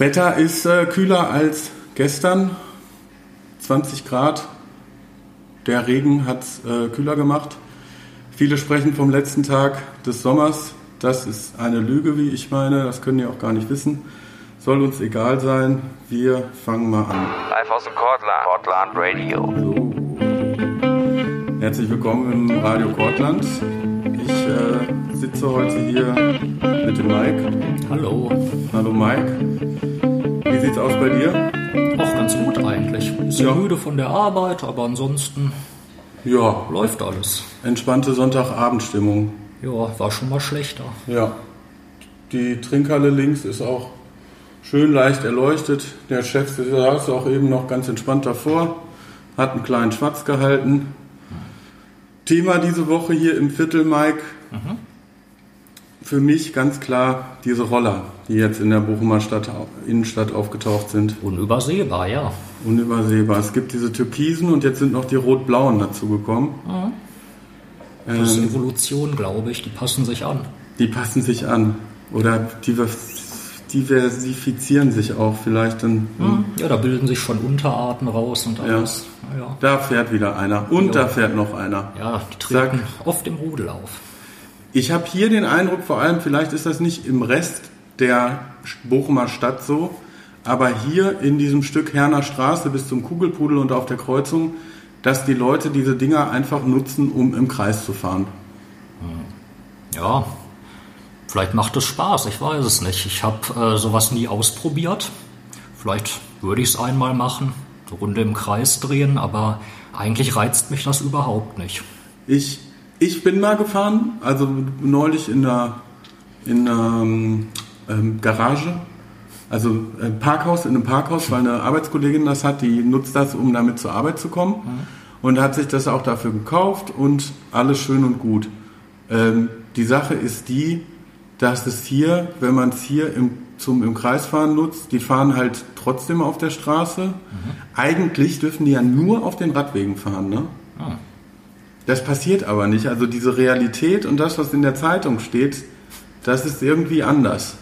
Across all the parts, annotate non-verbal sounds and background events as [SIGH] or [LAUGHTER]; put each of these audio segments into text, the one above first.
Wetter ist äh, kühler als gestern. 20 Grad. Der Regen hat es äh, kühler gemacht. Viele sprechen vom letzten Tag des Sommers. Das ist eine Lüge, wie ich meine. Das können die auch gar nicht wissen. Soll uns egal sein. Wir fangen mal an. Live aus dem Cortland, Cortland Radio. So. Herzlich willkommen im Radio Cortland. Ich äh, sitze heute hier mit dem Mike. Hallo. Hallo Mike. Wie sieht's aus bei dir? Auch ganz gut eigentlich. Bisschen ja. müde von der Arbeit, aber ansonsten ja. läuft alles. Entspannte Sonntagabendstimmung. Ja, war schon mal schlechter. Ja. Die Trinkhalle links ist auch schön leicht erleuchtet. Der Chef saß auch eben noch ganz entspannt davor, hat einen kleinen Schwatz gehalten. Thema diese Woche hier im Viertel, Mike. Mhm. Für mich ganz klar diese Roller, die jetzt in der Bochumer Stadt, Innenstadt aufgetaucht sind. Unübersehbar, ja. Unübersehbar. Es gibt diese Türkisen und jetzt sind noch die Rot-Blauen dazugekommen. Mhm. Das ist ähm, Evolution, glaube ich. Die passen sich an. Die passen sich an. Oder diversifizieren sich auch vielleicht. In, mhm. Ja, da bilden sich schon Unterarten raus und alles. Ja. Ja. Da fährt wieder einer. Und ja. da fährt noch einer. Ja, die treten Sag, oft im Rudel auf. Ich habe hier den Eindruck, vor allem, vielleicht ist das nicht im Rest der Bochumer Stadt so, aber hier in diesem Stück Herner Straße bis zum Kugelpudel und auf der Kreuzung, dass die Leute diese Dinger einfach nutzen, um im Kreis zu fahren. Ja, vielleicht macht es Spaß, ich weiß es nicht. Ich habe äh, sowas nie ausprobiert. Vielleicht würde ich es einmal machen, eine Runde im Kreis drehen, aber eigentlich reizt mich das überhaupt nicht. Ich ich bin mal gefahren, also neulich in der, in einer ähm, Garage, also ein Parkhaus, in einem Parkhaus, weil eine Arbeitskollegin das hat, die nutzt das, um damit zur Arbeit zu kommen. Mhm. Und hat sich das auch dafür gekauft und alles schön und gut. Ähm, die Sache ist die, dass es hier, wenn man es hier im, zum im Kreisfahren nutzt, die fahren halt trotzdem auf der Straße. Mhm. Eigentlich dürfen die ja nur auf den Radwegen fahren, ne? Ah. Das passiert aber nicht. Also diese Realität und das, was in der Zeitung steht, das ist irgendwie anders.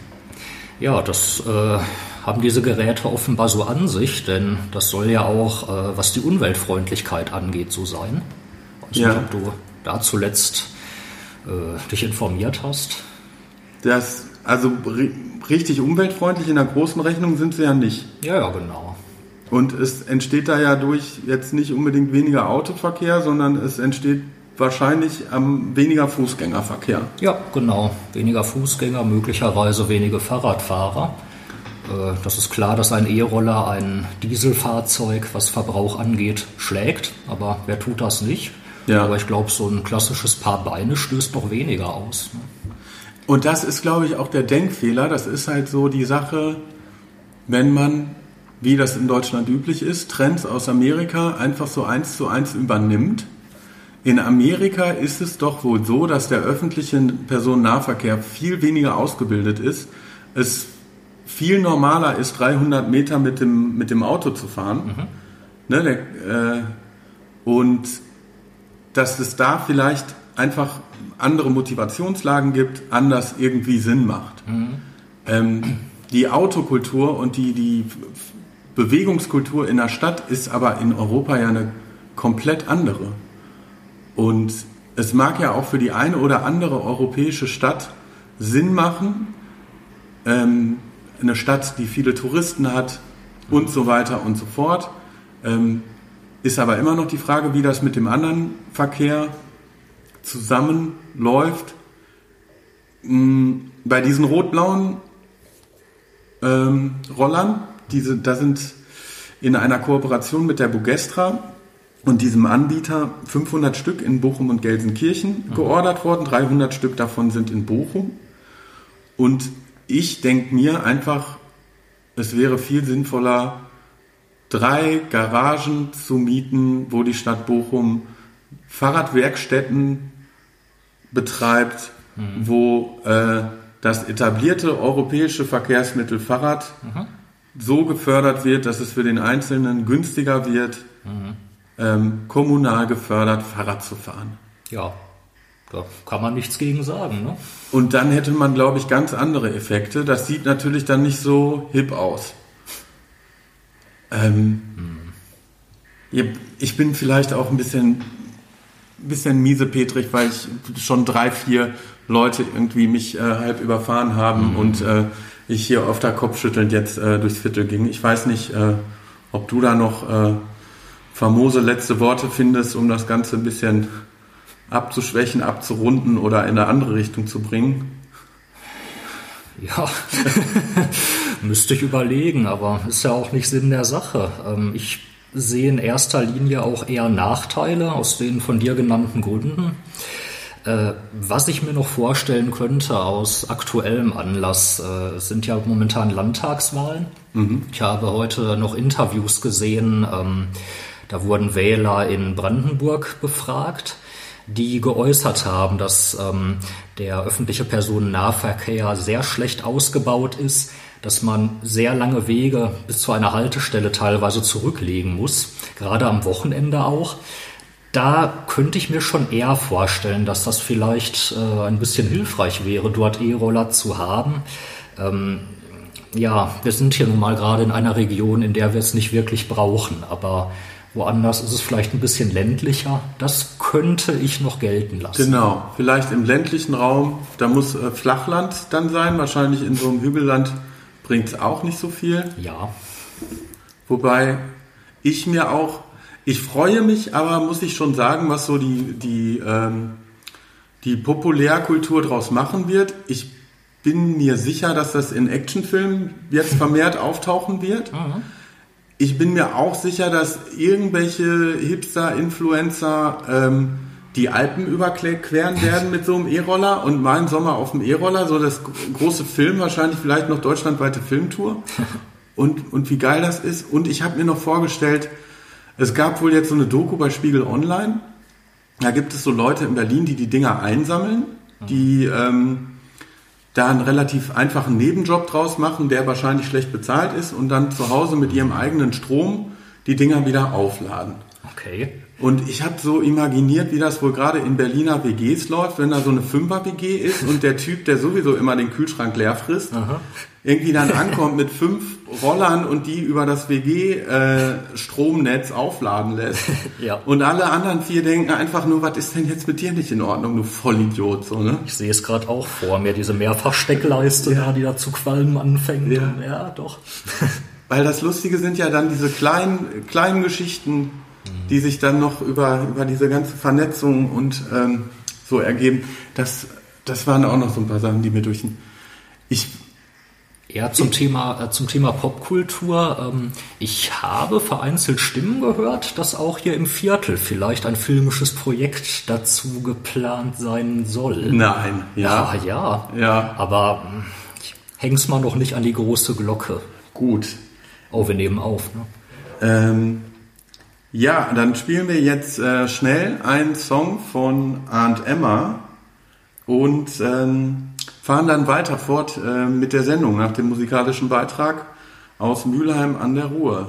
[LAUGHS] ja, das äh, haben diese Geräte offenbar so an sich, denn das soll ja auch, äh, was die Umweltfreundlichkeit angeht, so sein. Ich weiß ja. nicht, ob du da zuletzt äh, dich informiert hast. Das, also richtig umweltfreundlich in der großen Rechnung sind sie ja nicht. Ja, ja, genau. Und es entsteht da ja durch jetzt nicht unbedingt weniger Autoverkehr, sondern es entsteht wahrscheinlich ähm, weniger Fußgängerverkehr. Ja, genau. Weniger Fußgänger, möglicherweise wenige Fahrradfahrer. Äh, das ist klar, dass ein E-Roller ein Dieselfahrzeug, was Verbrauch angeht, schlägt. Aber wer tut das nicht? Ja. Aber ich glaube, so ein klassisches Paar Beine stößt doch weniger aus. Ne? Und das ist, glaube ich, auch der Denkfehler. Das ist halt so die Sache, wenn man wie das in Deutschland üblich ist, Trends aus Amerika einfach so eins zu eins übernimmt. In Amerika ist es doch wohl so, dass der öffentliche Personennahverkehr viel weniger ausgebildet ist. Es viel normaler ist, 300 Meter mit dem, mit dem Auto zu fahren. Mhm. Ne, der, äh, und dass es da vielleicht einfach andere Motivationslagen gibt, anders irgendwie Sinn macht. Mhm. Ähm, die Autokultur und die, die Bewegungskultur in der Stadt ist aber in Europa ja eine komplett andere. Und es mag ja auch für die eine oder andere europäische Stadt Sinn machen, ähm, eine Stadt, die viele Touristen hat und so weiter und so fort. Ähm, ist aber immer noch die Frage, wie das mit dem anderen Verkehr zusammenläuft. Hm, bei diesen rot-blauen ähm, Rollern diese, da sind in einer Kooperation mit der Bugestra und diesem Anbieter 500 Stück in Bochum und Gelsenkirchen mhm. geordert worden. 300 Stück davon sind in Bochum. Und ich denke mir einfach, es wäre viel sinnvoller, drei Garagen zu mieten, wo die Stadt Bochum Fahrradwerkstätten betreibt, mhm. wo äh, das etablierte europäische Verkehrsmittel Fahrrad mhm so gefördert wird, dass es für den Einzelnen günstiger wird, mhm. ähm, kommunal gefördert Fahrrad zu fahren. Ja, Da kann man nichts gegen sagen, ne? Und dann hätte man, glaube ich, ganz andere Effekte. Das sieht natürlich dann nicht so hip aus. Ähm, hm. Ich bin vielleicht auch ein bisschen, bisschen miesepetrig, weil ich schon drei, vier Leute irgendwie mich äh, halb überfahren haben mhm. und äh, ich hier auf der Kopfschüttelnd jetzt äh, durchs Viertel ging. Ich weiß nicht, äh, ob du da noch äh, famose letzte Worte findest, um das Ganze ein bisschen abzuschwächen, abzurunden oder in eine andere Richtung zu bringen? [LAUGHS] Ja, [LAUGHS] müsste ich überlegen, aber ist ja auch nicht Sinn der Sache. Ähm, ich sehe in erster Linie auch eher Nachteile aus den von dir genannten Gründen. Äh, was ich mir noch vorstellen könnte aus aktuellem Anlass, äh, sind ja momentan Landtagswahlen. Mhm. Ich habe heute noch Interviews gesehen, ähm, da wurden Wähler in Brandenburg befragt die geäußert haben, dass ähm, der öffentliche Personennahverkehr sehr schlecht ausgebaut ist, dass man sehr lange Wege bis zu einer Haltestelle teilweise zurücklegen muss, gerade am Wochenende auch. Da könnte ich mir schon eher vorstellen, dass das vielleicht äh, ein bisschen hilfreich wäre, dort E-Roller zu haben. Ähm, ja, wir sind hier nun mal gerade in einer Region, in der wir es nicht wirklich brauchen, aber Woanders ist es vielleicht ein bisschen ländlicher. Das könnte ich noch gelten lassen. Genau, vielleicht im ländlichen Raum, da muss äh, Flachland dann sein. Wahrscheinlich in so einem Hügelland bringt es auch nicht so viel. Ja. Wobei ich mir auch, ich freue mich, aber muss ich schon sagen, was so die, die, ähm, die Populärkultur draus machen wird. Ich bin mir sicher, dass das in Actionfilmen jetzt vermehrt auftauchen wird. Mhm ich bin mir auch sicher, dass irgendwelche Hipster-Influencer ähm, die Alpen überqueren werden mit so einem E-Roller und mal einen Sommer auf dem E-Roller, so das große Film, wahrscheinlich vielleicht noch deutschlandweite Filmtour. [LAUGHS] Und, und wie geil das ist. Und ich habe mir noch vorgestellt, es gab wohl jetzt so eine Doku bei Spiegel Online. Da gibt es so Leute in Berlin, die die Dinger einsammeln, die ähm, da einen relativ einfachen Nebenjob draus machen, der wahrscheinlich schlecht bezahlt ist und dann zu Hause mit ihrem eigenen Strom die Dinger wieder aufladen. Okay. Und ich habe so imaginiert, wie das wohl gerade in Berliner WGs läuft, wenn da so eine Fünfer-WG ist und der Typ, der sowieso immer den Kühlschrank leer frisst, Aha. Irgendwie dann ankommt mit fünf Rollern und die über das WG-Stromnetz äh, aufladen lässt. [LAUGHS] ja. Und alle anderen vier denken einfach nur, was ist denn jetzt mit dir nicht in Ordnung, du Vollidiot. So, ne? Ich sehe es gerade auch vor mir, diese Mehrfachsteckleiste, ja. die da zu qualmen anfängt. Ja, und, ja doch. [LAUGHS] Weil das Lustige sind ja dann diese kleinen, kleinen Geschichten, die sich dann noch über, über diese ganze Vernetzung und ähm, so ergeben. Das, das waren auch noch so ein paar Sachen, die mir durch den. Ich ja, zum Thema, äh, zum Thema Popkultur. Ähm, ich habe vereinzelt Stimmen gehört, dass auch hier im Viertel vielleicht ein filmisches Projekt dazu geplant sein soll. Nein, ja. Ja, ja. ja. Aber hm, ich häng's mal noch nicht an die große Glocke. Gut. Oh, wir nehmen auf, ne? Ähm, ja, dann spielen wir jetzt äh, schnell einen Song von Aunt Emma und ähm, fahren dann weiter fort äh, mit der Sendung nach dem musikalischen Beitrag aus Mülheim an der Ruhr.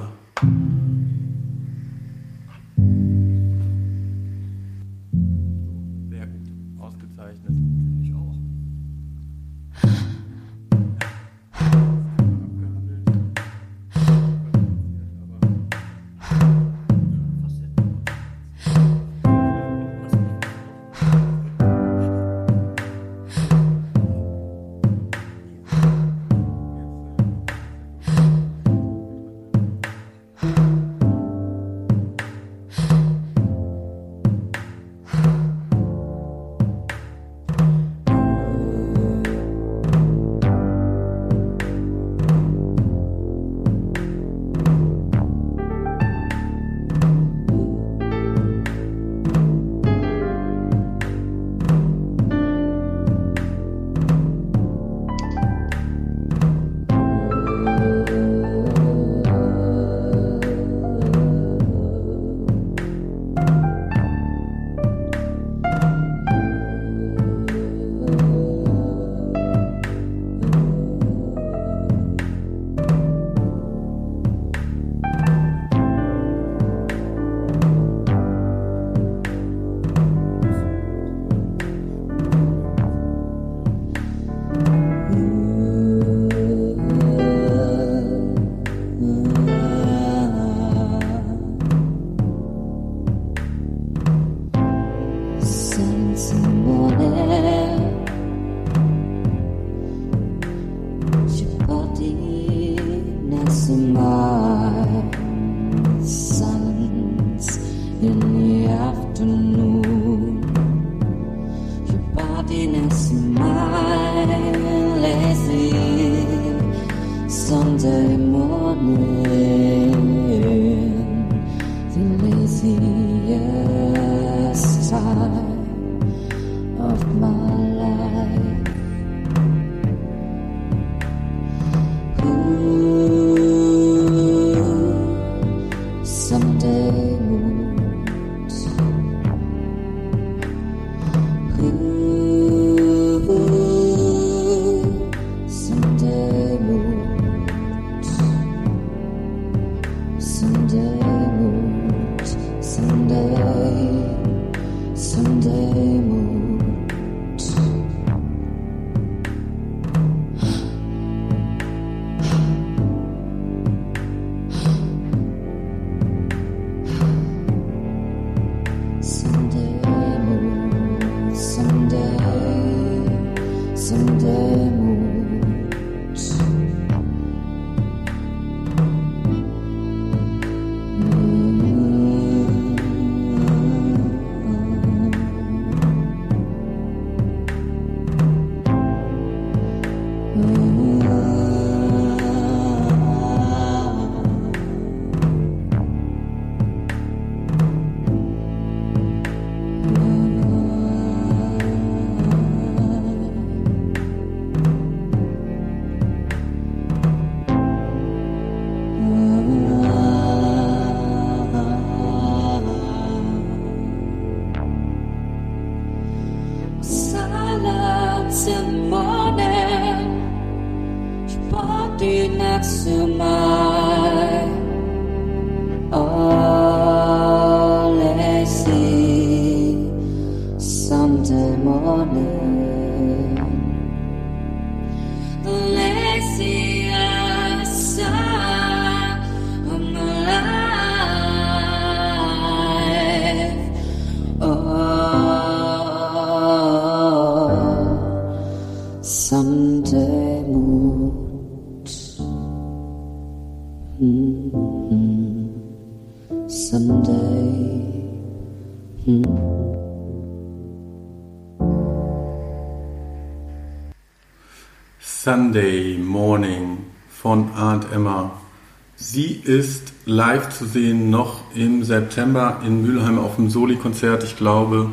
Ist live zu sehen noch im September in Mülheim auf dem Soli-Konzert. Ich glaube,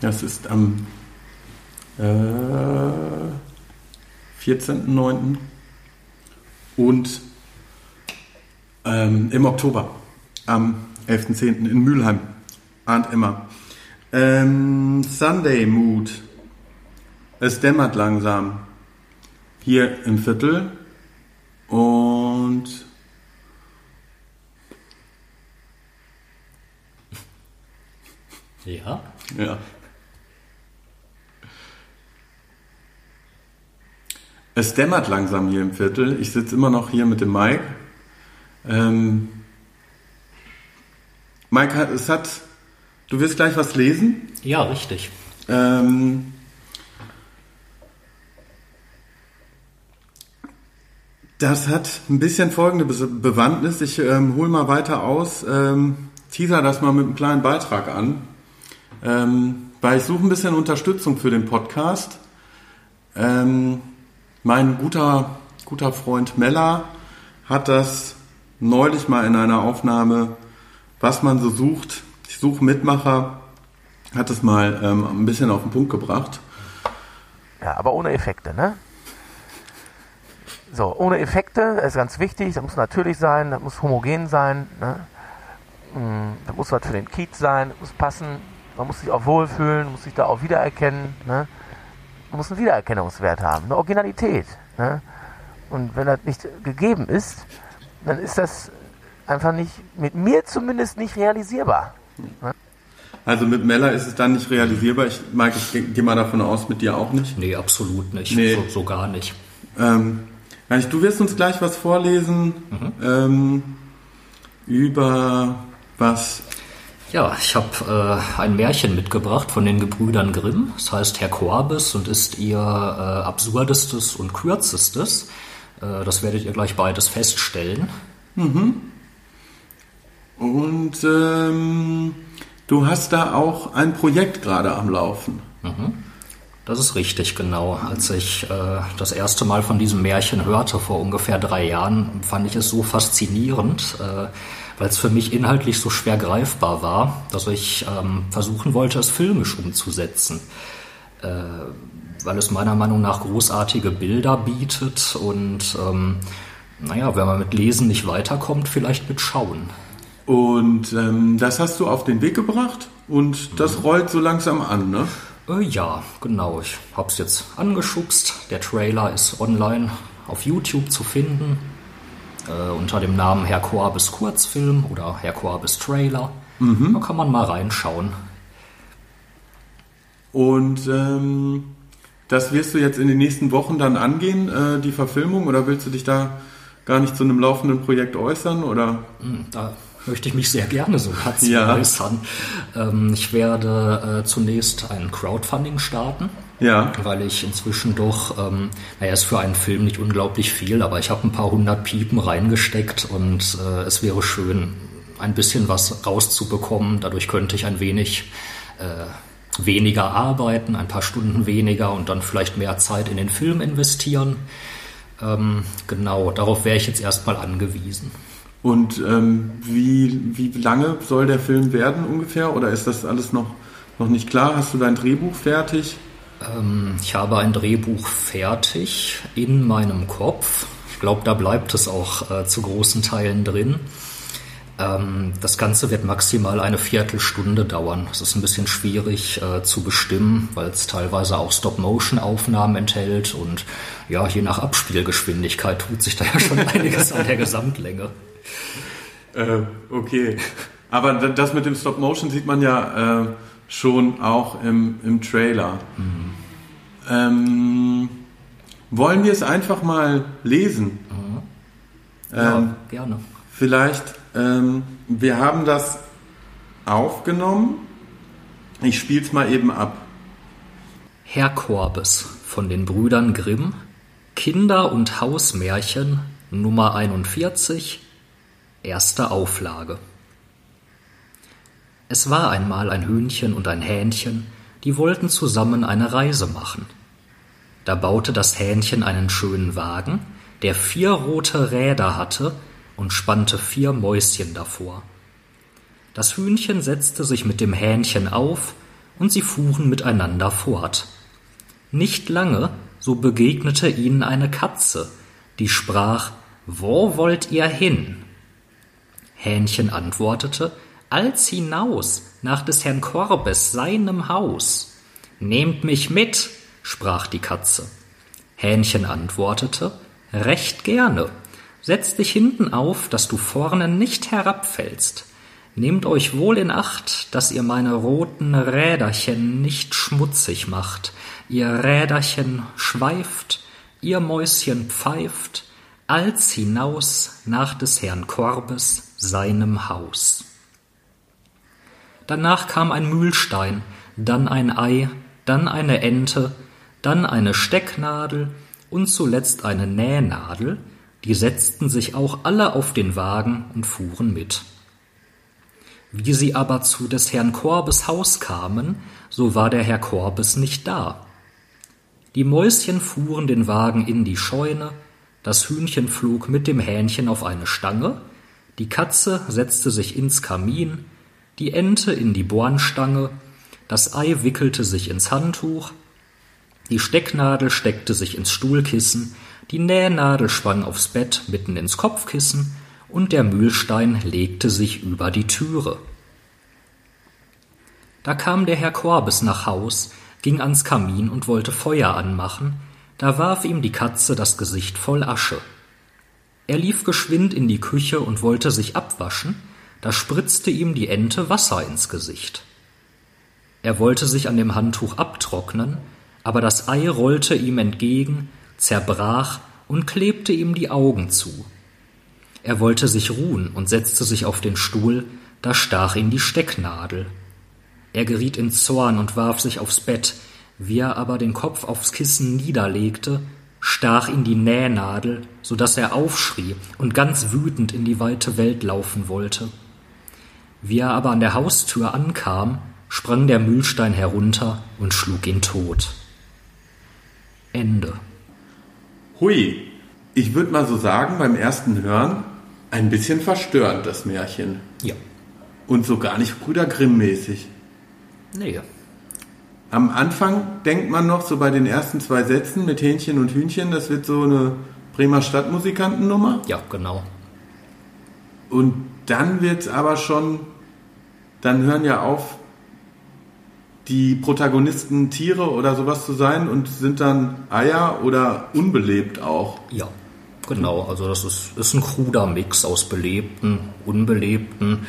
das ist am äh, 14.09. Und ähm, im Oktober am 11.10. in Mülheim. Aunt Emma. Ähm, Sunday Mood. Es dämmert langsam hier im Viertel und Ja. ja. Es dämmert langsam hier im Viertel. Ich sitze immer noch hier mit dem Mike. Ähm, Mike, hat- es hat. Du wirst gleich was lesen. Ja, richtig. Ähm, das hat ein bisschen folgende Be Bewandtnis. Ich ähm, hole mal weiter aus, ähm, teaser das mal mit einem kleinen Beitrag an, ähm, weil ich suche ein bisschen Unterstützung für den Podcast. Ähm, mein guter, guter Freund Mella hat das neulich mal in einer Aufnahme, was man so sucht. Ich suche Mitmacher, hat es mal ähm, ein bisschen auf den Punkt gebracht. Ja, aber ohne Effekte, ne? So, ohne Effekte, das ist ganz wichtig, das muss natürlich sein, das muss homogen sein, ne? Mm, Das muss was für den Kiez sein, das muss passen, man muss sich auch wohlfühlen, muss sich da auch wiedererkennen, ne? Man muss einen Wiedererkennungswert haben, eine Originalität, ne? Und wenn das nicht gegeben ist, dann ist das einfach nicht, mit mir zumindest nicht realisierbar. Also mit Mella ist es dann nicht realisierbar. Ich, Mike, ich gehe geh mal davon aus, mit dir auch nicht. Nee, absolut nicht. Nee. So, so gar nicht. Ähm, du wirst uns gleich was vorlesen ähm, über was. Ja, ich habe äh, ein Märchen mitgebracht von den Gebrüdern Grimm. Es heißt Herr Korbes und ist ihr äh, absurdestes und kürzestes. Äh, das werdet ihr gleich beides feststellen. Und ähm, du hast da auch ein Projekt gerade am Laufen. Das ist richtig, genau. Als ich äh, das erste Mal von diesem Märchen hörte, vor ungefähr drei Jahren, fand ich es so faszinierend, äh, weil es für mich inhaltlich so schwer greifbar war, dass ich ähm, versuchen wollte, es filmisch umzusetzen. Äh, weil es meiner Meinung nach großartige Bilder bietet und, ähm, naja, wenn man mit Lesen nicht weiterkommt, vielleicht mit Schauen. Und ähm, das hast du auf den Weg gebracht und das rollt so langsam an, ne? Äh, ja, genau. Ich hab's jetzt angeschubst. Der Trailer ist online auf YouTube zu finden. Äh, unter dem Namen Herr Koabes Kurzfilm oder Herr Koabes Trailer. Da kann man mal reinschauen. Und ähm, das wirst du jetzt in den nächsten Wochen dann angehen, äh, die Verfilmung, oder willst du dich da gar nicht zu einem laufenden Projekt äußern? Oder? Hm, Da möchte ich mich sehr gerne so [LAUGHS] dazu Ja. äußern. Ähm, ich werde äh, zunächst ein Crowdfunding starten. Ja. weil ich inzwischen doch, ähm, naja, ist für einen Film nicht unglaublich viel, aber ich habe ein paar hundert Piepen reingesteckt und äh, es wäre schön, ein bisschen was rauszubekommen. Dadurch könnte ich ein wenig äh, weniger arbeiten, ein paar Stunden weniger und dann vielleicht mehr Zeit in den Film investieren. Ähm, genau, darauf wäre ich jetzt erstmal angewiesen. Und ähm, wie, wie lange soll der Film werden ungefähr? Oder ist das alles noch, noch nicht klar? Hast du dein Drehbuch fertig? Ähm, ich habe ein Drehbuch fertig in meinem Kopf. Ich glaube, da bleibt es auch äh, zu großen Teilen drin. Ähm, das Ganze wird maximal eine Viertelstunde dauern. Es ist ein bisschen schwierig äh, zu bestimmen, weil es teilweise auch Stop-Motion-Aufnahmen enthält und ja, je nach Abspielgeschwindigkeit tut sich da ja schon [LAUGHS] einiges an der Gesamtlänge. Äh, okay. Aber das mit dem Stop Motion sieht man ja äh, schon auch im, im Trailer. Ähm, wollen wir es einfach mal lesen? Ja, Ähm, gerne. Vielleicht, ähm, wir haben das aufgenommen. Ich spiele es mal eben ab. Herr Korbes von den Brüdern Grimm, Kinder- und Hausmärchen Nummer 41, erste Auflage. Es war einmal ein Hühnchen und ein Hähnchen, die wollten zusammen eine Reise machen. Da baute das Hähnchen einen schönen Wagen, der vier rote Räder hatte und spannte vier Mäuschen davor. Das Hühnchen setzte sich mit dem Hähnchen auf, und sie fuhren miteinander fort. Nicht lange, so begegnete ihnen eine Katze, die sprach Wo wollt ihr hin? Hähnchen antwortete Als hinaus, nach des Herrn Korbes seinem Haus. Nehmt mich mit, sprach die Katze. Hähnchen antwortete Recht gerne. Setz dich hinten auf, dass du vorne nicht herabfällst. Nehmt euch wohl in Acht, dass ihr meine roten Räderchen nicht schmutzig macht. Ihr Räderchen schweift, ihr Mäuschen pfeift, als hinaus nach des Herrn Korbes seinem Haus. Danach kam ein Mühlstein, dann ein Ei, dann eine Ente, dann eine Stecknadel und zuletzt eine Nähnadel, die setzten sich auch alle auf den Wagen und fuhren mit. Wie sie aber zu des Herrn Korbes Haus kamen, so war der Herr Korbes nicht da. Die Mäuschen fuhren den Wagen in die Scheune, das Hühnchen flog mit dem Hähnchen auf eine Stange, die Katze setzte sich ins Kamin, die Ente in die Bornstange, das Ei wickelte sich ins Handtuch, die Stecknadel steckte sich ins Stuhlkissen, die Nähnadel schwang aufs Bett mitten ins Kopfkissen, und der Mühlstein legte sich über die Türe. Da kam der Herr Korbes nach Haus, ging ans Kamin und wollte Feuer anmachen, da warf ihm die Katze das Gesicht voll Asche. Er lief geschwind in die Küche und wollte sich abwaschen, da spritzte ihm die Ente Wasser ins Gesicht. Er wollte sich an dem Handtuch abtrocknen, aber das Ei rollte ihm entgegen, zerbrach und klebte ihm die Augen zu. Er wollte sich ruhen und setzte sich auf den Stuhl, da stach ihn die Stecknadel. Er geriet in Zorn und warf sich aufs Bett, wie er aber den Kopf aufs Kissen niederlegte, stach ihn die Nähnadel, so dass er aufschrie und ganz wütend in die weite Welt laufen wollte. Wie er aber an der Haustür ankam, sprang der Mühlstein herunter und schlug ihn tot. Ende. Hui, ich würde mal so sagen, beim ersten Hören ein bisschen verstörend, das Märchen. Ja. Und so gar nicht Brüder Grimm-mäßig. Nee. Am Anfang denkt man noch so bei den ersten zwei Sätzen mit Hähnchen und Hühnchen, das wird so eine Bremer Stadtmusikantennummer. Ja, genau. Und dann wird es aber schon, dann hören ja auf, die Protagonisten Tiere oder sowas zu sein und sind dann Eier oder unbelebt auch. Ja, genau. Also das ist, ist ein kruder Mix aus belebten, unbelebten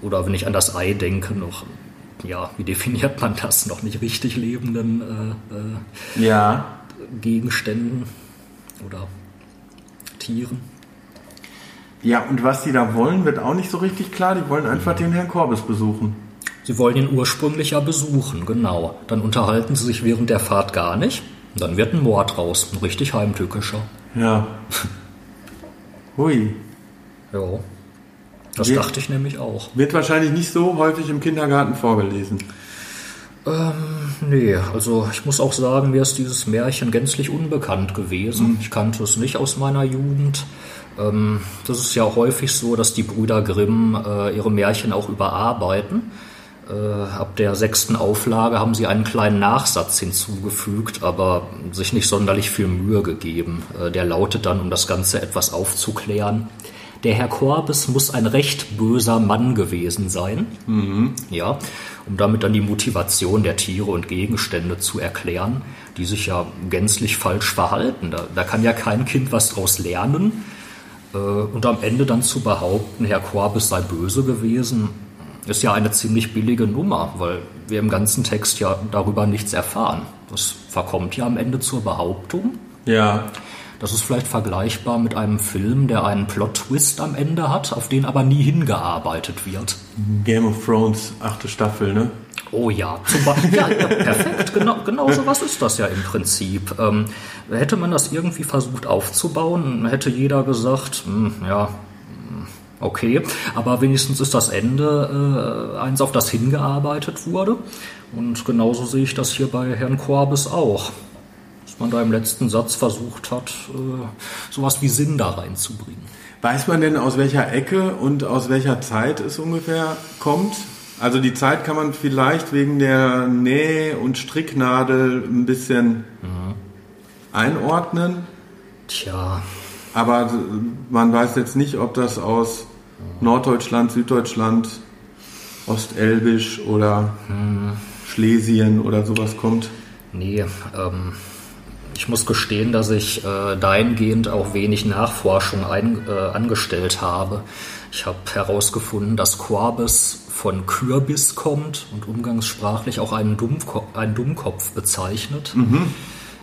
oder wenn ich an das Ei denke, noch, ja, wie definiert man das, noch nicht richtig lebenden äh, äh, Ja. Gegenständen oder Tieren. Ja, und was die da wollen, wird auch nicht so richtig klar. Die wollen einfach den Herrn Korbes besuchen. Sie wollen ihn ursprünglich ja besuchen, genau. Dann unterhalten sie sich während der Fahrt gar nicht. Und dann wird ein Mord raus, ein richtig heimtückischer. Ja. [LAUGHS] Hui. Ja. Das Wir- dachte ich nämlich auch. Wird wahrscheinlich nicht so häufig im Kindergarten vorgelesen. Nee, also ich muss auch sagen, mir ist dieses Märchen gänzlich unbekannt gewesen. Ich kannte es nicht aus meiner Jugend. Ähm, das ist ja häufig so, dass die Brüder Grimm äh, ihre Märchen auch überarbeiten. Äh, ab der sechsten Auflage haben sie einen kleinen Nachsatz hinzugefügt, aber sich nicht sonderlich viel Mühe gegeben. Äh, der lautet dann, um das Ganze etwas aufzuklären. Der Herr Korbes muss ein recht böser Mann gewesen sein. Ja, um damit dann die Motivation der Tiere und Gegenstände zu erklären, die sich ja gänzlich falsch verhalten. Da, da kann ja kein Kind was draus lernen. Äh, und am Ende dann zu behaupten, Herr Korbes sei böse gewesen, ist ja eine ziemlich billige Nummer, weil wir im ganzen Text ja darüber nichts erfahren. Das verkommt ja am Ende zur Behauptung. Ja. Das ist vielleicht vergleichbar mit einem Film, der einen Plot-Twist am Ende hat, auf den aber nie hingearbeitet wird. Game of Thrones, achte Staffel, ne? Oh ja, zum. Ja, ja, perfekt. Genau, genau so was ist das ja im Prinzip. Ähm, hätte man das irgendwie versucht aufzubauen, hätte jeder gesagt, hm, ja, hm, okay. Aber wenigstens ist das Ende äh, eins, auf das hingearbeitet wurde. Und genauso sehe ich das hier bei Herrn Korbes auch. Dass man da im letzten Satz versucht hat, äh, sowas wie Sinn da reinzubringen. Weiß man denn, aus welcher Ecke und aus welcher Zeit es ungefähr kommt? Also die Zeit kann man vielleicht wegen der Näh- und Stricknadel ein bisschen einordnen, Tja, aber man weiß jetzt nicht, ob das aus Norddeutschland, Süddeutschland, Ostelbisch oder Schlesien oder sowas kommt. Nee, ähm, ich muss gestehen, dass ich äh, dahingehend auch wenig Nachforschung ein, äh, angestellt habe. Ich habe herausgefunden, dass Korbes von Kürbis kommt und umgangssprachlich auch einen, Dummko einen Dummkopf bezeichnet.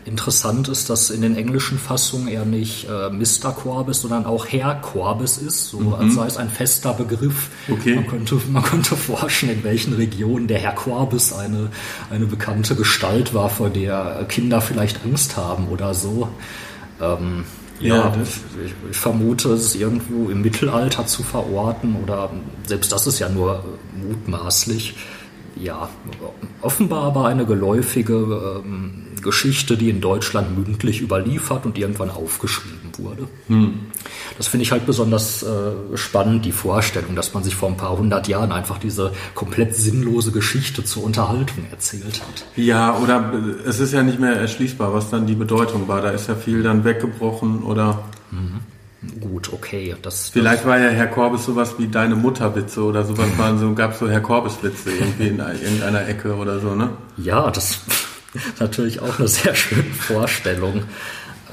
Interessant ist, dass in den englischen Fassungen er nicht äh, Mr. Corbis, sondern auch Herr Corbis ist, so als sei es ein fester Begriff. Okay. Man könnte, man könnte [LAUGHS] forschen, in welchen Regionen der Herr Corbis eine, eine bekannte Gestalt war, vor der Kinder vielleicht Angst haben oder so. Ähm, ja, Ja, ich, ich vermute, es ist irgendwo im Mittelalter zu verorten oder selbst das ist ja nur mutmaßlich. Ja, offenbar aber eine geläufige ähm, Geschichte, die in Deutschland mündlich überliefert und irgendwann aufgeschrieben wurde. Das finde ich halt besonders äh, spannend, die Vorstellung, dass man sich vor ein paar hundert Jahren einfach diese komplett sinnlose Geschichte zur Unterhaltung erzählt hat. Ja, oder äh, es ist ja nicht mehr erschließbar, was dann die Bedeutung war. Da ist ja viel dann weggebrochen oder Gut, okay, das vielleicht war ja Herr Korbes sowas wie deine Mutterwitze oder sowas [LAUGHS] waren so, gab so Herr Korbes Witze irgendwie in irgendeiner Ecke oder so, ne? Ja, das [LAUGHS] ist natürlich auch eine sehr schöne Vorstellung.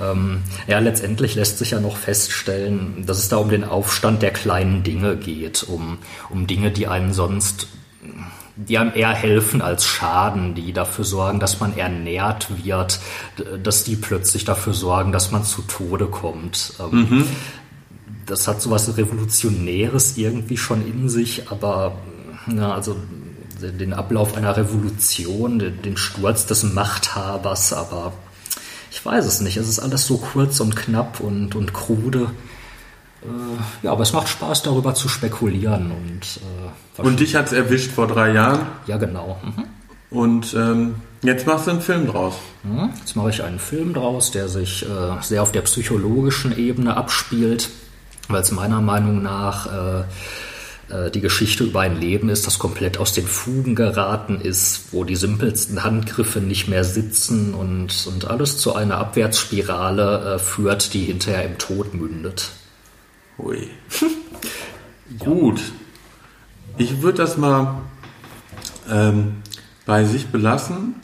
Ähm, ja, letztendlich lässt sich ja noch feststellen, dass es da um den Aufstand der kleinen Dinge geht, um, um Dinge, die einen sonst, die einem eher helfen als schaden, die dafür sorgen, dass man ernährt wird, dass die plötzlich dafür sorgen, dass man zu Tode kommt. Ähm, das hat so was Revolutionäres irgendwie schon in sich, aber na, also den Ablauf einer Revolution, den, den Sturz des Machthabers, aber ich weiß es nicht. Es ist alles so kurz und knapp und, und krude. Äh, ja, aber es macht Spaß, darüber zu spekulieren. Und, äh, Und dich hat's erwischt vor drei Jahren Ja, genau. Mhm. und ähm, jetzt machst du einen Film draus. Mhm. Jetzt mache ich einen Film draus, der sich äh, sehr auf der psychologischen Ebene abspielt, weil es meiner Meinung nach äh, die Geschichte über ein Leben ist, das komplett aus den Fugen geraten ist, wo die simpelsten Handgriffe nicht mehr sitzen und, und alles zu einer Abwärtsspirale äh, führt, die hinterher im Tod mündet. Ui. [LAUGHS] Gut. Ich würde das mal ähm, bei sich belassen.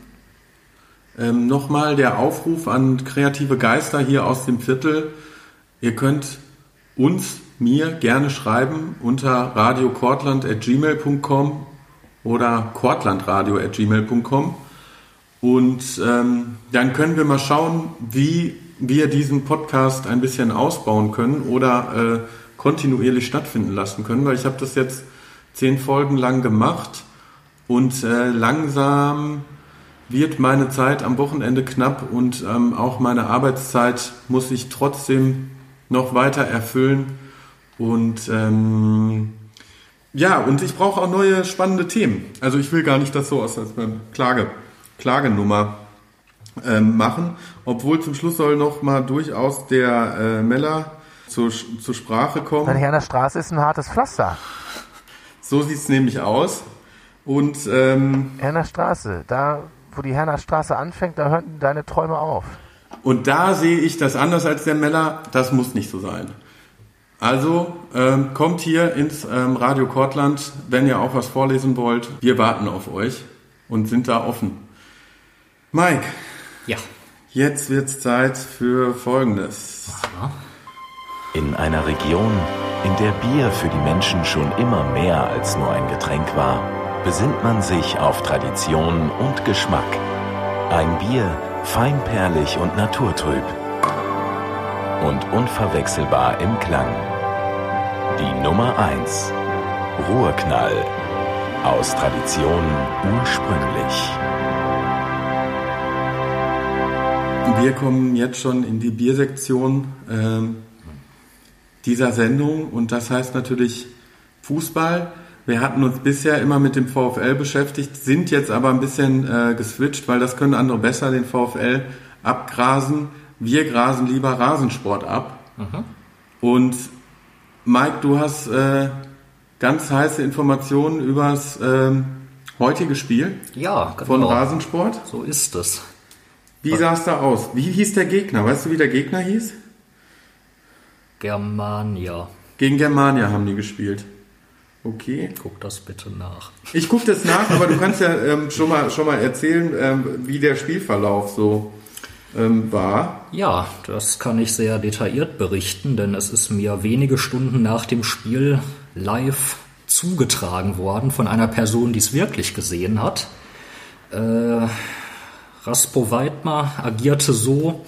Ähm, Nochmal der Aufruf an kreative Geister hier aus dem Viertel. Ihr könnt uns, mir gerne schreiben unter radiokortland.gmail.com oder kortlandradio.gmail.com und ähm, dann können wir mal schauen, wie wir diesen Podcast ein bisschen ausbauen können oder äh, kontinuierlich stattfinden lassen können, weil ich habe das jetzt zehn Folgen lang gemacht und äh, langsam wird meine Zeit am Wochenende knapp und ähm, auch meine Arbeitszeit muss ich trotzdem noch weiter erfüllen und ähm, ja, und ich brauche auch neue spannende Themen. Also ich will gar nicht das so aus als Klage, Klagenummer ähm, machen, obwohl zum Schluss soll noch mal durchaus der äh, Meller zur, zur Sprache kommen. Deine Herner Straße ist ein hartes Pflaster. So sieht's nämlich aus. Und ähm, Herner Straße, da wo die Herner Straße anfängt, da hören deine Träume auf. Und da sehe ich das anders als der Meller. Das muss nicht so sein. Also ähm, kommt hier ins ähm, Radio Kortland, wenn ihr auch was vorlesen wollt. Wir warten auf euch und sind da offen. Mike, Ja. jetzt wird's Zeit für Folgendes. In einer Region, in der Bier für die Menschen schon immer mehr als nur ein Getränk war, besinnt man sich auf Tradition und Geschmack. Ein Bier, feinperlig und naturtrüb. Und unverwechselbar im Klang. Die Nummer 1. Ruhrknall. Aus Tradition ursprünglich. Wir kommen jetzt schon in die Biersektion ähm, dieser Sendung und das heißt natürlich Fußball. Wir hatten uns bisher immer mit dem VfL beschäftigt, sind jetzt aber ein bisschen äh, geswitcht, weil das können andere besser, den VfL abgrasen. Wir grasen lieber Rasensport ab. Und Mike, du hast äh, ganz heiße Informationen übers ähm, heutige Spiel Ja, genau. von Rasensport. So ist es. Wie sah es da aus? Wie hieß der Gegner? Weißt du, wie der Gegner hieß? Germania. Gegen Germania haben die gespielt. Okay. Guck das bitte nach. Ich gucke das nach, aber du kannst ja ähm, schon, mal, schon mal erzählen, ähm, wie der Spielverlauf so ähm, war. Ja, das kann ich sehr detailliert berichten, denn es ist mir wenige Stunden nach dem Spiel live zugetragen worden von einer Person, die es wirklich gesehen hat. Äh, Raspo Weidmar agierte so,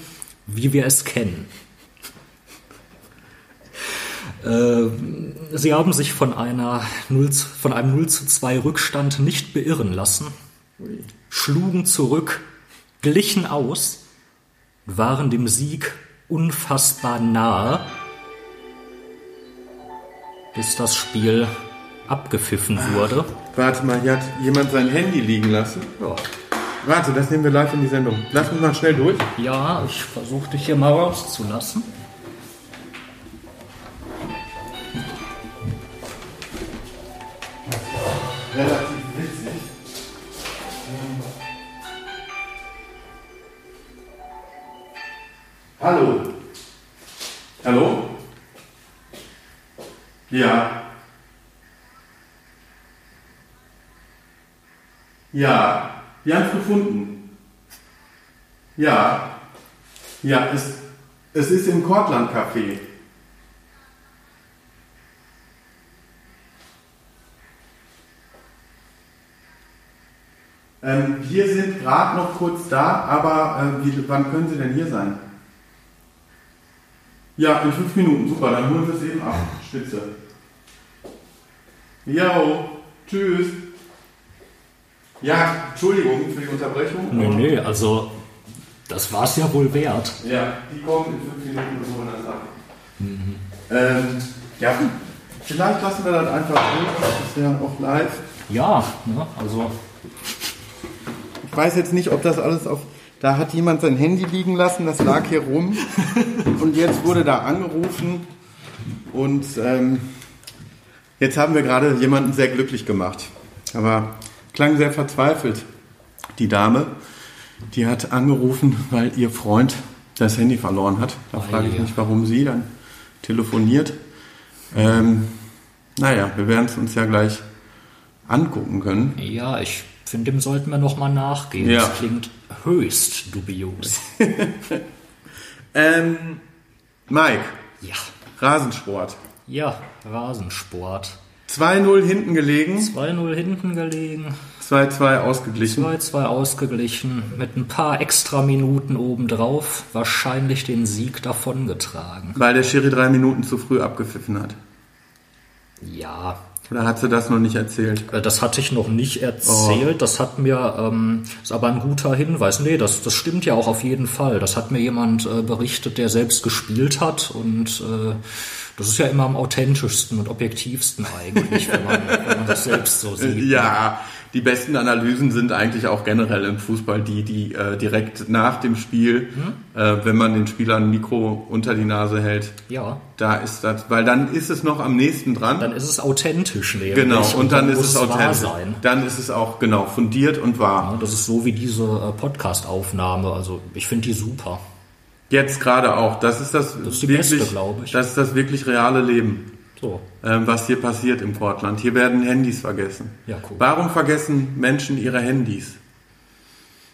wie wir es kennen. Äh, Sie haben sich von, einer 0, zu- von einem 0 zu 2 Rückstand nicht beirren lassen, schlugen zurück, glichen aus, waren dem Sieg unfassbar nahe, bis das Spiel abgepfiffen wurde. Warte mal, hier hat jemand sein Handy liegen lassen. Ja, Warte, das nehmen wir live in die Sendung. Lass mich mal schnell durch. ja ich versuche dich hier mal rauszulassen. Relativ Hallo. Hallo? Ja. Ja. Wir haben es gefunden. Ja. Ja, es, es ist im Kortland Café. Ähm, wir sind gerade noch kurz da, aber äh, wie, wann können Sie denn hier sein? Ja, in fünf Minuten, super, dann holen wir es eben ab. Spitze. Jo, tschüss. Ja, Entschuldigung für die Unterbrechung. Nee, nee, also das war's ja wohl wert. Ja, die kommen in fünf Minuten und holen das ab. Ähm, ja, vielleicht lassen wir das einfach drin, das ist ja auch live. Ja, ne, also Ich weiß jetzt nicht, ob das alles auf. Da hat jemand sein Handy liegen lassen, das lag hier rum. [LAUGHS] Und jetzt wurde da angerufen. Und ähm, jetzt haben wir gerade jemanden sehr glücklich gemacht. Aber klang sehr verzweifelt. Die Dame, die hat angerufen, weil ihr Freund das Handy verloren hat. Da frage ich ja. mich, warum sie dann telefoniert. Ähm, naja, wir werden es uns ja gleich angucken können. ja, ich finde, dem sollten wir nochmal nachgehen. Ja. Das klingt höchst dubios. [LAUGHS] Ähm, Mike, Ja, Rasensport. ja, Rasensport. 2-0 hinten gelegen, 2-0 hinten gelegen, 2-2 ausgeglichen. 2-2 ausgeglichen, mit ein paar extra Minuten obendrauf, wahrscheinlich den Sieg davongetragen. Weil der Schiri drei Minuten zu früh abgepfiffen hat. Ja, Oder hat sie das noch nicht erzählt? Äh, Das hatte ich noch nicht erzählt. Das hat mir, ähm, ist aber ein guter Hinweis. Nee, das, das stimmt ja auch auf jeden Fall. Das hat mir jemand äh, berichtet, der selbst gespielt hat. Und äh, das ist ja immer am authentischsten und objektivsten eigentlich, wenn man, wenn man das selbst so [LAUGHS] sieht. Ja, die besten Analysen sind eigentlich auch generell im Fußball die, die äh, direkt nach dem Spiel, äh, wenn man den Spielern ein Mikro unter die Nase hält, Ja, da ist das, weil dann ist es noch am nächsten dran. dann ist es authentisch nämlich. genau, und dann ist muss es wahr authentisch. sein. Dann ist es auch genau fundiert und wahr. Ja, das ist so wie diese äh, Podcast-Aufnahme. Also ich finde die super. Jetzt gerade auch. Das ist das, ist die wirklich, beste, glaube ich. Das ist das wirklich reale Leben, So. ähm, was hier passiert im Portland. Hier werden Handys vergessen. Ja, cool. Warum vergessen Menschen ihre Handys?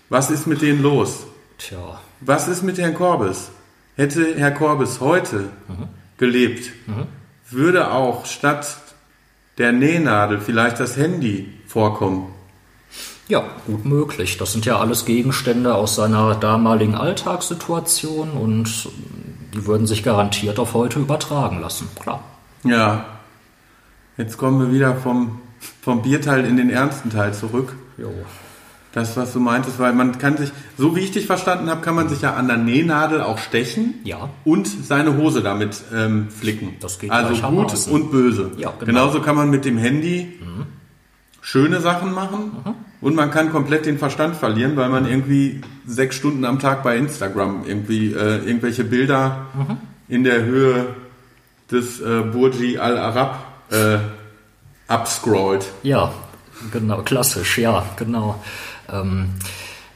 Was ist mit denen los? Tja. Was ist mit Herrn Korbes? Hätte Herr Korbes heute Mhm. gelebt, würde auch statt der Nähnadel vielleicht das Handy vorkommen. Ja, gut möglich. Das sind ja alles Gegenstände aus seiner damaligen Alltagssituation und die würden sich garantiert auf heute übertragen lassen. Klar. Ja, jetzt kommen wir wieder vom, vom Bierteil in den ernsten Teil zurück. Jo. Das, was du meintest, weil man kann sich, so wie ich dich verstanden habe, kann man sich ja an der Nähnadel auch stechen Ja. und seine Hose damit ähm, flicken. Das geht also gut gleichermaßen. und böse. Ja, genau. Genauso kann man mit dem Handy schöne Sachen machen Mhm. und man kann komplett den Verstand verlieren, weil man irgendwie sechs Stunden am Tag bei Instagram irgendwie äh, irgendwelche Bilder Mhm. in der Höhe des äh, Burji Al Arab äh, abscrollt. Ja, genau, klassisch, ja, genau. Ähm,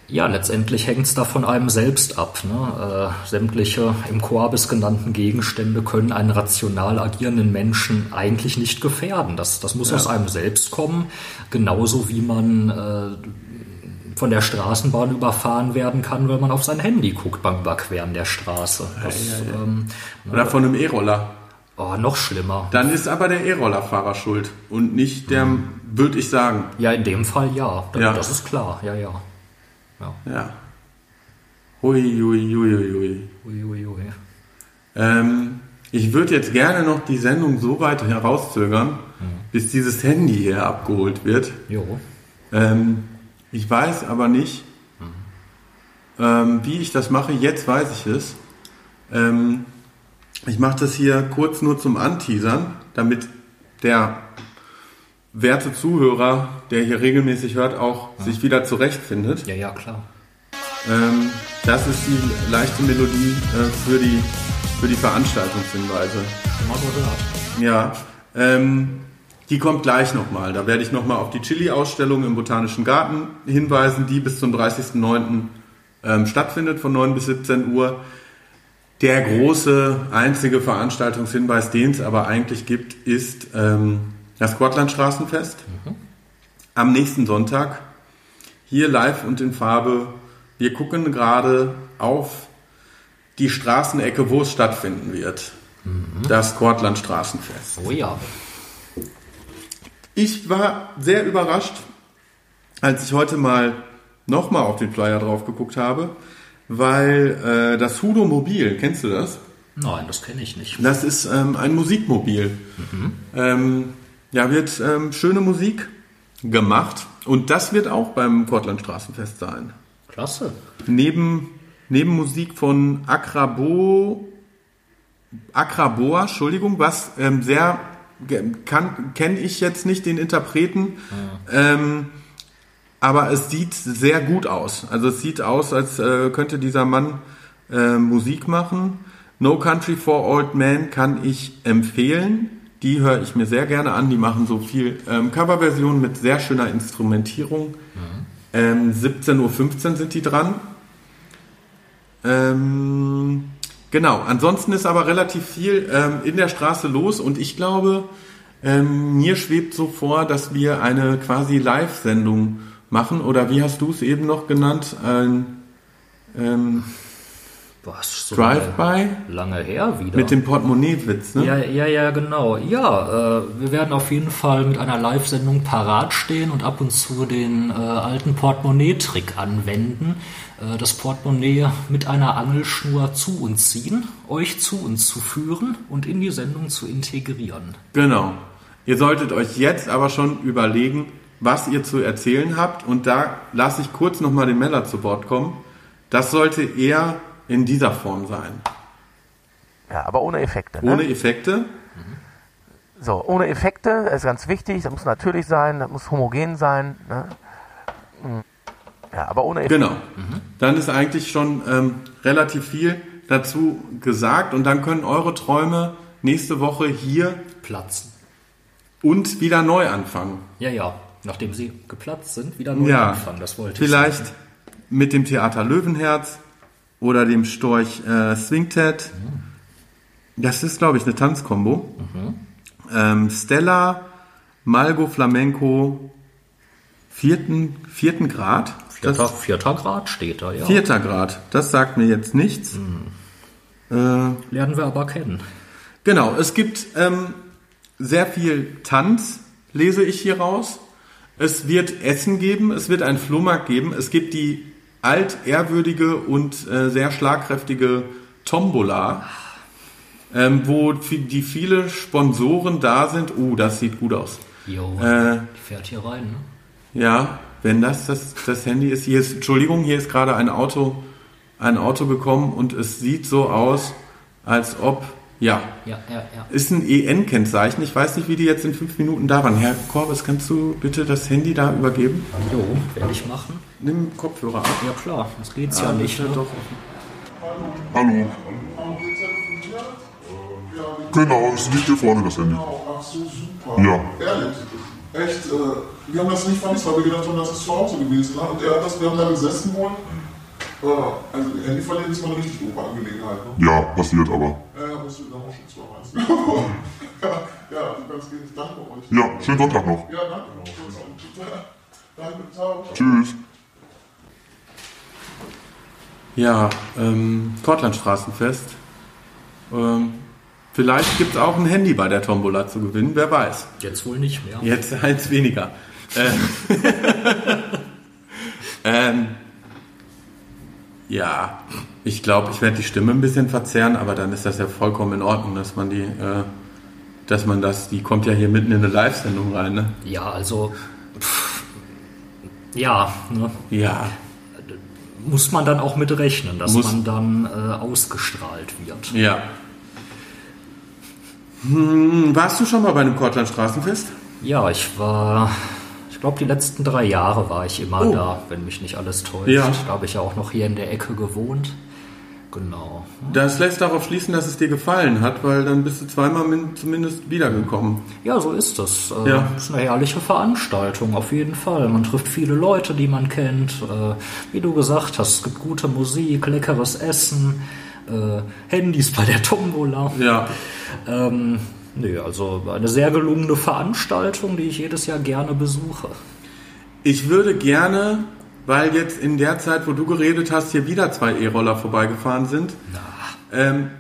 ja, letztendlich hängt es da von einem selbst ab. Ne? Äh, sämtliche im Korbis genannten Gegenstände können einen rational agierenden Menschen eigentlich nicht gefährden. Das, das muss aus einem selbst kommen, genauso wie man äh, von der Straßenbahn überfahren werden kann, weil man auf sein Handy guckt beim Überqueren der Straße. Das, Ähm, Oder von einem E-Roller. Oh, noch schlimmer. Dann ist aber der E-Roller-Fahrer schuld und nicht der, würde ich sagen. Ja, in dem Fall ja. Das, Ja. das ist klar, ja, ja. Ja. Hui, hui, hui, hui, hui. Uiuiui. Ähm, ich würde jetzt gerne noch die Sendung so weit herauszögern, bis dieses Handy hier abgeholt wird. Jo. Ähm, ich weiß aber nicht, ähm, wie ich das mache. Jetzt weiß ich es. Ähm, ich mache das hier kurz nur zum Anteasern, damit der werte Zuhörer, der hier regelmäßig hört, auch sich wieder zurechtfindet. Ja, ja, klar. Ähm, das ist die leichte Melodie äh, für, die, für die Veranstaltungshinweise. Schon mal gehört. Ja, ähm, die kommt gleich nochmal. Da werde ich nochmal auf die Chili-Ausstellung im Botanischen Garten hinweisen, die bis zum 30.09. Ähm, stattfindet von 9 bis 17 Uhr. Der große, einzige Veranstaltungshinweis, den es aber eigentlich gibt, ist ähm, das Quadlandstraßenfest. Am nächsten Sonntag. Hier live und in Farbe. Wir gucken gerade auf die Straßenecke, wo es stattfinden wird. Das Kortlandstraßenfest. Oh ja. Ich war sehr überrascht, als ich heute mal nochmal auf den Flyer drauf geguckt habe, weil äh, das Hudo Mobil, kennst du das? Nein, das kenne ich nicht. Das ist ähm, ein Musikmobil. Ähm, ja, wird ähm, schöne Musik gemacht und das wird auch beim Portland Straßenfest sein. Klasse. Neben, neben Musik von Akrabo, Akraboa, Entschuldigung, was ähm, sehr kann kenne ich jetzt nicht den Interpreten, ähm, aber es sieht sehr gut aus. Also es sieht aus, als äh, könnte dieser Mann äh, Musik machen. No Country for Old Men kann ich empfehlen. Die höre ich mir sehr gerne an. Die machen so viel ähm, Coverversion mit sehr schöner Instrumentierung. Ähm, 17.15 Uhr sind die dran. Ähm, genau, ansonsten ist aber relativ viel ähm, in der Straße los und ich glaube, ähm, mir schwebt so vor, dass wir eine quasi Live-Sendung machen oder wie hast du es eben noch genannt? Ein ähm, Was? So Drive-by Lange her wieder. mit dem Portemonnaie-Witz, ne? Ja, ja, ja, genau. Ja, äh, wir werden auf jeden Fall mit einer Live-Sendung parat stehen und ab und zu den äh, alten Portemonnaie-Trick anwenden. Äh, das Portemonnaie mit einer Angelschnur zu uns ziehen, euch zu uns zu führen und in die Sendung zu integrieren. Genau. Ihr solltet euch jetzt aber schon überlegen, was ihr zu erzählen habt. Und da lasse ich kurz nochmal den Meller zu Wort kommen. Das sollte eher in dieser Form sein. Ja, aber ohne Effekte. Ne? Ohne Effekte. So, ohne Effekte, das ist ganz wichtig, das muss natürlich sein, das muss homogen sein. Ne? Mm. Ja, aber ohne Effekte. Genau. Dann ist eigentlich schon ähm, relativ viel dazu gesagt. Und dann können eure Träume nächste Woche hier Platzen. und wieder neu anfangen. Ja, ja. Nachdem sie geplatzt sind, wieder neu Ja, anfangen. Das wollte vielleicht ich sagen. mit dem Theater Löwenherz oder dem Storch äh, Swingtet. Das ist, glaube ich, eine Tanzkombo. Ähm, Stella, Malgo Flamenco, vierten, vierten Grad. Vierter, Das, vierter Grad steht da, ja. vierter Grad. Das sagt mir jetzt nichts. Äh, Lernen wir aber kennen. Genau, es gibt ähm, sehr viel Tanz, lese ich hier raus. Es wird Essen geben, es wird einen Flohmarkt geben, es gibt die altehrwürdige und äh, sehr schlagkräftige Tombola, ähm, wo die viele Sponsoren da sind. Uh, das sieht gut aus. Jo, Äh, die fährt hier rein, ne? ja, wenn das, das das Handy ist, hier ist, Entschuldigung, hier ist gerade ein Auto, ein Auto gekommen und es sieht so aus, als ob, ja, Ja, ja, ja. ist ein EN-Kennzeichen. Ich weiß nicht, wie die jetzt in fünf Minuten da waren. Herr Korbes, kannst du bitte das Handy da übergeben? Jo, werde ich machen. Nimm Kopfhörer ab. Ja klar, das geht's ja nicht. Ja, Ne? doch. Hallo. Genau, es liegt hier vorne das Handy. Ach so, super. Ja. Ehrlich. Echt, äh, wir haben das nicht vermisst, weil wir gedacht haben, das ist zu Hause gewesen. Ne? Und er hat das, wir haben da gesessen wohl. Also, Handy verlieren ist mal eine richtig doofe Angelegenheit. Ne? Ja, passiert aber. Ja, musst du dann auch schon zwei weißen. ja, ja, du kannst gehen. Danke euch. Ja, schönen Sonntag noch. Ja, danke. Danke, ciao. Tschüss. Ja, ähm, Kortlandstraßenfest. Ähm, vielleicht gibt es auch ein Handy bei der Tombola zu gewinnen, wer weiß. Jetzt wohl nicht mehr. Jetzt eins weniger. Äh, [LAUGHS] ähm, ja, ich glaube, ich werde die Stimme ein bisschen verzerren, aber dann ist das ja vollkommen in Ordnung, dass man die, äh, dass man das, die kommt ja hier mitten in eine Live-Sendung rein, ne? Ja, also. Pff, ja, ne? Ja, muss man dann auch mit rechnen, dass Muss. man dann äh, ausgestrahlt wird. ja. Hm, warst du schon mal bei einem Kortlandstraßenfest? Ja, ich war. Ich glaube, die letzten drei Jahre war ich immer Oh. da, wenn mich nicht alles täuscht. Ja. Da habe ich ja auch noch hier in der Ecke gewohnt. Genau. Das lässt darauf schließen, dass es dir gefallen hat, weil dann bist du zweimal min- zumindest wiedergekommen. Ja, so ist es. Äh, Ja. ist eine herrliche Veranstaltung, auf jeden Fall. Man trifft viele Leute, die man kennt. Äh, wie du gesagt hast, es gibt gute Musik, leckeres Essen, äh, Handys bei der Tombola. Ja, Ähm, nö, also eine sehr gelungene Veranstaltung, die ich jedes Jahr gerne besuche. Ich würde gerne, weil jetzt in der Zeit, wo du geredet hast, hier wieder zwei E-Roller vorbeigefahren sind, ähm,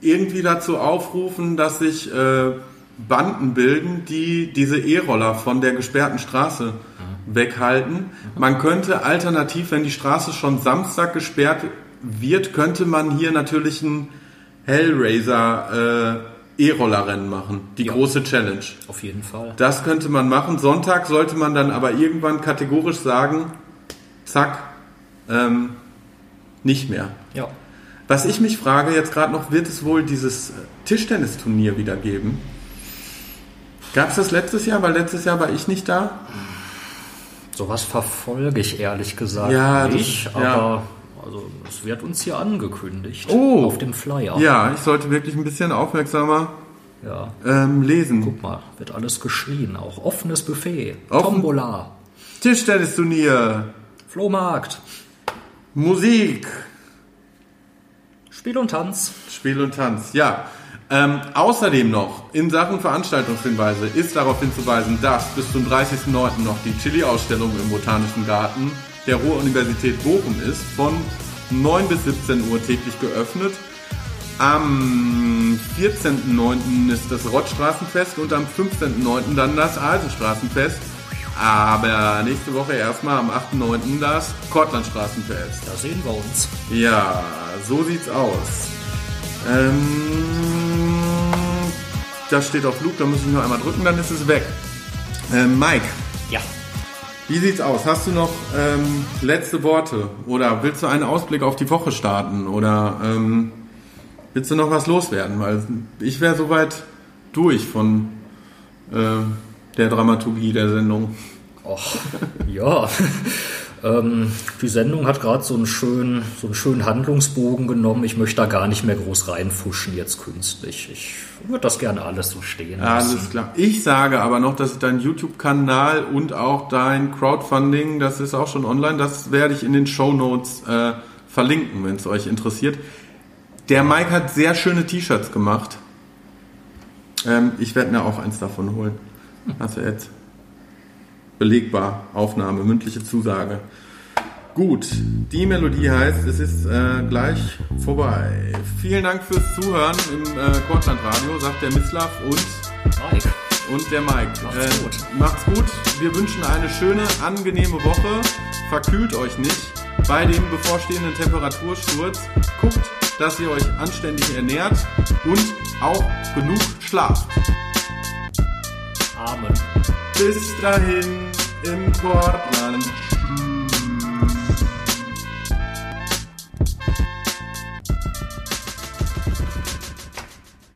irgendwie dazu aufrufen, dass sich äh, Banden bilden, die diese E-Roller von der gesperrten Straße weghalten. Man könnte alternativ, wenn die Straße schon Samstag gesperrt wird, könnte man hier natürlich ein Hellraiser äh, E-Roller-Rennen machen. Die Ja. große Challenge. Auf jeden Fall. Das könnte man machen. Sonntag sollte man dann aber irgendwann kategorisch sagen, zack, ähm, nicht mehr. Ja. Was ich mich frage jetzt gerade noch, wird es wohl dieses Tischtennisturnier wieder geben? Gab es das letztes Jahr? Weil letztes Jahr war ich nicht da. Sowas verfolge ich ehrlich gesagt Ja, das- nicht, ja. Also, es wird uns hier angekündigt. Oh. Auf dem Flyer. Ja, ich sollte wirklich ein bisschen aufmerksamer ja. ähm, lesen. Guck mal, wird alles geschrien. Auch offenes Buffet. Offen- Tombola. Tischtennisturnier, Flohmarkt. Musik, Spiel und Tanz. Spiel und Tanz. Ja. Ähm, außerdem noch in Sachen Veranstaltungshinweise ist darauf hinzuweisen, dass bis zum 30.09. noch die Chili-Ausstellung im Botanischen Garten der Ruhr-Universität Bochum ist, von 9 bis 17 Uhr täglich geöffnet. Am 14.09. ist das Rottstraßenfest und am 15.09. dann das Altenstraßenfest. Aber nächste Woche erstmal am 8.09. das Kortlandstraßenfest. Da sehen wir uns. Ja, so sieht's aus. Ähm, das steht auf Loop, da muss ich nur einmal drücken, dann ist es weg. Ähm, Mike. Wie sieht's aus? Hast du noch ähm, letzte Worte? Oder willst du einen Ausblick auf die Woche starten? Oder ähm, willst du noch was loswerden? Weil ich wäre soweit durch von äh, der Dramaturgie der Sendung. Och, ja. Ähm, die Sendung hat gerade so einen schönen, so einen schönen Handlungsbogen genommen. Ich möchte da gar nicht mehr groß reinfuschen jetzt künstlich. Ich würde das gerne alles so stehen lassen. Alles klar. Ich sage aber noch, dass dein YouTube-Kanal und auch dein Crowdfunding, das ist auch schon online, das werde ich in den Show Notes äh, verlinken, wenn es euch interessiert. Der Mike hat sehr schöne T-Shirts gemacht. Ähm, ich werde mir auch eins davon holen. Also jetzt belegbar, Aufnahme, mündliche Zusage. Gut, die Melodie heißt, es ist äh, gleich vorbei. Vielen Dank fürs Zuhören im äh, Kortland Radio, sagt der Mislav und Mike, und der Mike. Macht's gut. Macht's gut. Wir wünschen eine schöne, angenehme Woche. Verkühlt euch nicht bei dem bevorstehenden Temperatursturz. Guckt, dass ihr euch anständig ernährt und auch genug schlaft. Amen. Bis dahin im Portland. Tschüss.